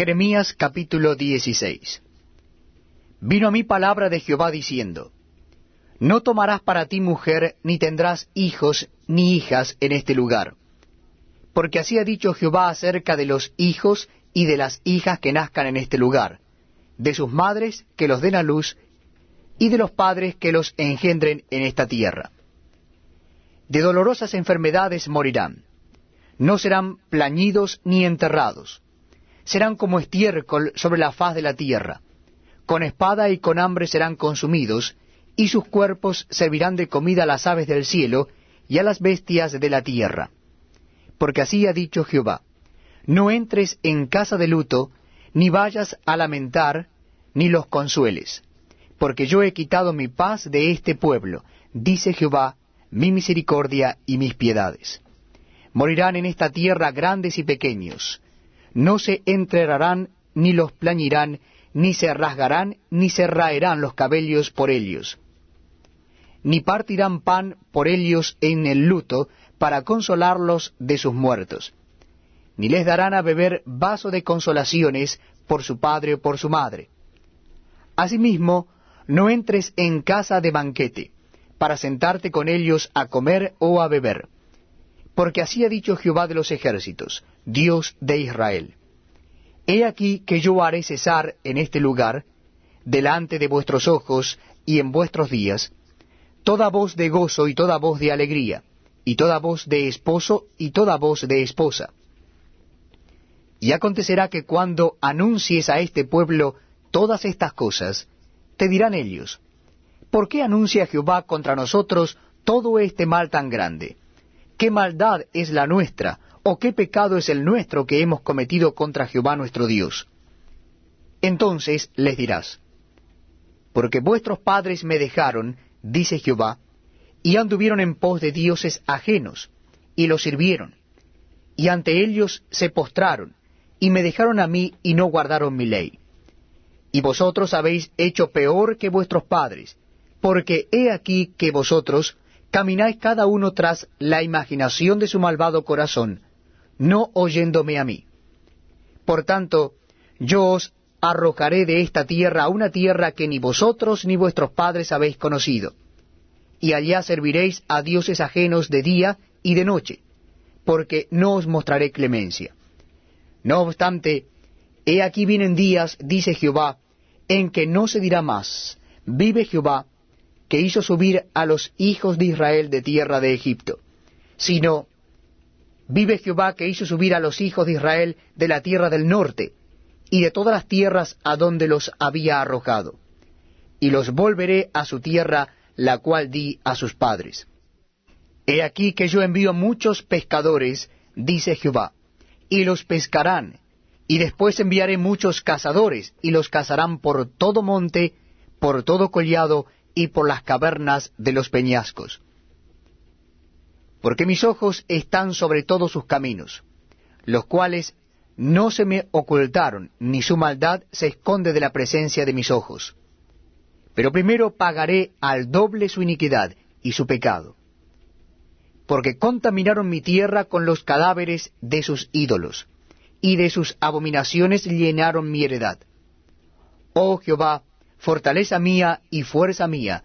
Jeremías capítulo 16 Vino a mí palabra de Jehová diciendo, No tomarás para ti mujer, ni tendrás hijos ni hijas en este lugar, porque así ha dicho Jehová acerca de los hijos y de las hijas que nazcan en este lugar, de sus madres que los den a luz, y de los padres que los engendren en esta tierra. De dolorosas enfermedades morirán, no serán plañidos ni enterrados, serán como estiércol sobre la faz de la tierra. Con espada y con hambre serán consumidos, y sus cuerpos servirán de comida a las aves del cielo y a las bestias de la tierra. Porque así ha dicho Jehová, no entres en casa de luto, ni vayas a lamentar, ni los consueles, porque yo he quitado mi paz de este pueblo, dice Jehová, mi misericordia y mis piedades. Morirán en esta tierra grandes y pequeños, no se enterrarán, ni los plañirán, ni se rasgarán, ni se raerán los cabellos por ellos. Ni partirán pan por ellos en el luto, para consolarlos de sus muertos. Ni les darán a beber vaso de consolaciones por su padre o por su madre. Asimismo, no entres en casa de banquete, para sentarte con ellos a comer o a beber porque así ha dicho Jehová de los ejércitos, Dios de Israel. He aquí que yo haré cesar en este lugar, delante de vuestros ojos y en vuestros días, toda voz de gozo y toda voz de alegría, y toda voz de esposo y toda voz de esposa. Y acontecerá que cuando anuncies a este pueblo todas estas cosas, te dirán ellos, ¿por qué anuncia Jehová contra nosotros todo este mal tan grande? ¿Qué maldad es la nuestra, o qué pecado es el nuestro que hemos cometido contra Jehová nuestro Dios? Entonces les dirás, porque vuestros padres me dejaron, dice Jehová, y anduvieron en pos de dioses ajenos, y los sirvieron, y ante ellos se postraron, y me dejaron a mí y no guardaron mi ley. Y vosotros habéis hecho peor que vuestros padres, porque he aquí que vosotros camináis cada uno tras la imaginación de su malvado corazón, no oyéndome a mí. Por tanto, yo os arrojaré de esta tierra a una tierra que ni vosotros ni vuestros padres habéis conocido, y allá serviréis a dioses ajenos de día y de noche, porque no os mostraré clemencia. No obstante, he aquí vienen días, dice Jehová, en que no se dirá más, vive Jehová, que hizo subir a los hijos de Israel de tierra de Egipto, sino, vive Jehová que hizo subir a los hijos de Israel de la tierra del norte, y de todas las tierras a donde los había arrojado, y los volveré a su tierra, la cual di a sus padres. He aquí que yo envío muchos pescadores, dice Jehová, y los pescarán, y después enviaré muchos cazadores, y los cazarán por todo monte, por todo collado, y por las cavernas de los peñascos. Porque mis ojos están sobre todos sus caminos, los cuales no se me ocultaron, ni su maldad se esconde de la presencia de mis ojos. Pero primero pagaré al doble su iniquidad y su pecado, porque contaminaron mi tierra con los cadáveres de sus ídolos, y de sus abominaciones llenaron mi heredad. Oh Jehová, fortaleza mía y fuerza mía,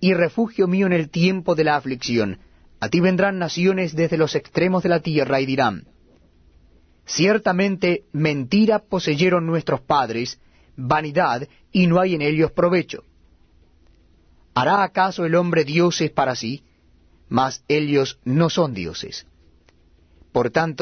y refugio mío en el tiempo de la aflicción. A ti vendrán naciones desde los extremos de la tierra y dirán, Ciertamente mentira poseyeron nuestros padres, vanidad, y no hay en ellos provecho. ¿Hará acaso el hombre dioses para sí? Mas ellos no son dioses. Por tanto,